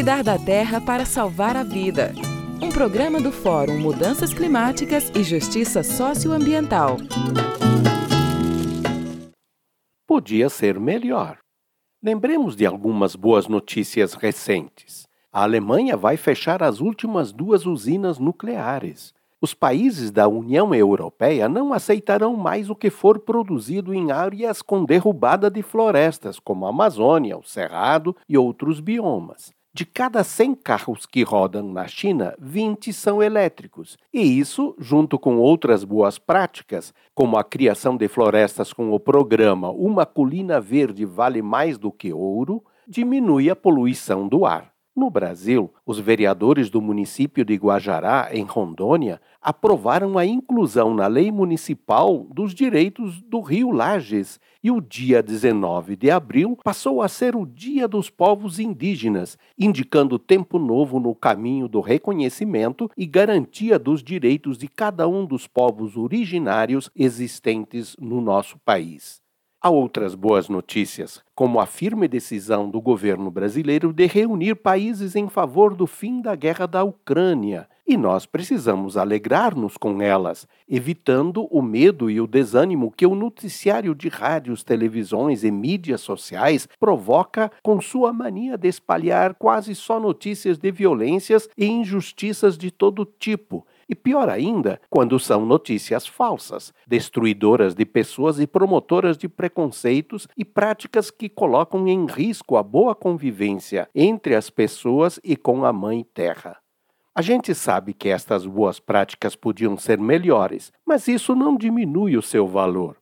Cuidar da terra para salvar a vida. Um programa do Fórum Mudanças Climáticas e Justiça Socioambiental. Podia ser melhor. Lembremos de algumas boas notícias recentes. A Alemanha vai fechar as últimas duas usinas nucleares. Os países da União Europeia não aceitarão mais o que for produzido em áreas com derrubada de florestas, como a Amazônia, o Cerrado e outros biomas. De cada 100 carros que rodam na China, 20 são elétricos. E isso, junto com outras boas práticas, como a criação de florestas com o programa Uma Colina Verde Vale Mais do que Ouro, diminui a poluição do ar. No Brasil, os vereadores do município de Guajará, em Rondônia, aprovaram a inclusão na lei municipal dos direitos do Rio Lages e o dia 19 de abril passou a ser o Dia dos Povos Indígenas, indicando tempo novo no caminho do reconhecimento e garantia dos direitos de cada um dos povos originários existentes no nosso país. Há outras boas notícias, como a firme decisão do governo brasileiro de reunir países em favor do fim da guerra da Ucrânia, e nós precisamos alegrar-nos com elas, evitando o medo e o desânimo que o noticiário de rádios, televisões e mídias sociais provoca com sua mania de espalhar quase só notícias de violências e injustiças de todo tipo e pior ainda, quando são notícias falsas, destruidoras de pessoas e promotoras de preconceitos e práticas que colocam em risco a boa convivência entre as pessoas e com a Mãe Terra. A gente sabe que estas boas práticas podiam ser melhores, mas isso não diminui o seu valor.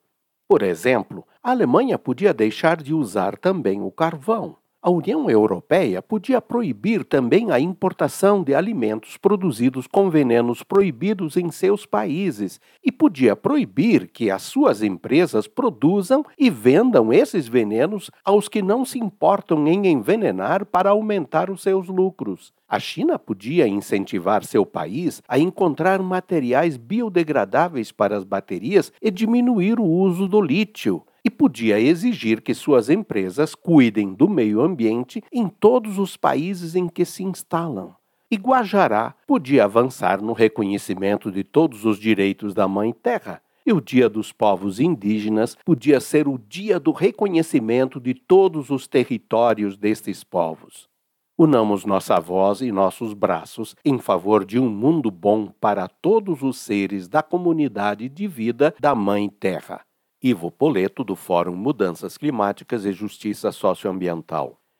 Por exemplo, a Alemanha podia deixar de usar também o carvão. A União Europeia podia proibir também a importação de alimentos produzidos com venenos proibidos em seus países e podia proibir que as suas empresas produzam e vendam esses venenos aos que não se importam em envenenar para aumentar os seus lucros. A China podia incentivar seu país a encontrar materiais biodegradáveis para as baterias e diminuir o uso do lítio e podia exigir que suas empresas cuidem do meio ambiente em todos os países em que se instalam. E Guajará podia avançar no reconhecimento de todos os direitos da Mãe Terra. E o Dia dos Povos Indígenas podia ser o dia do reconhecimento de todos os territórios destes povos. Unamos nossa voz e nossos braços em favor de um mundo bom para todos os seres da comunidade de vida da Mãe Terra. Ivo Poleto, do Fórum Mudanças Climáticas e Justiça Socioambiental.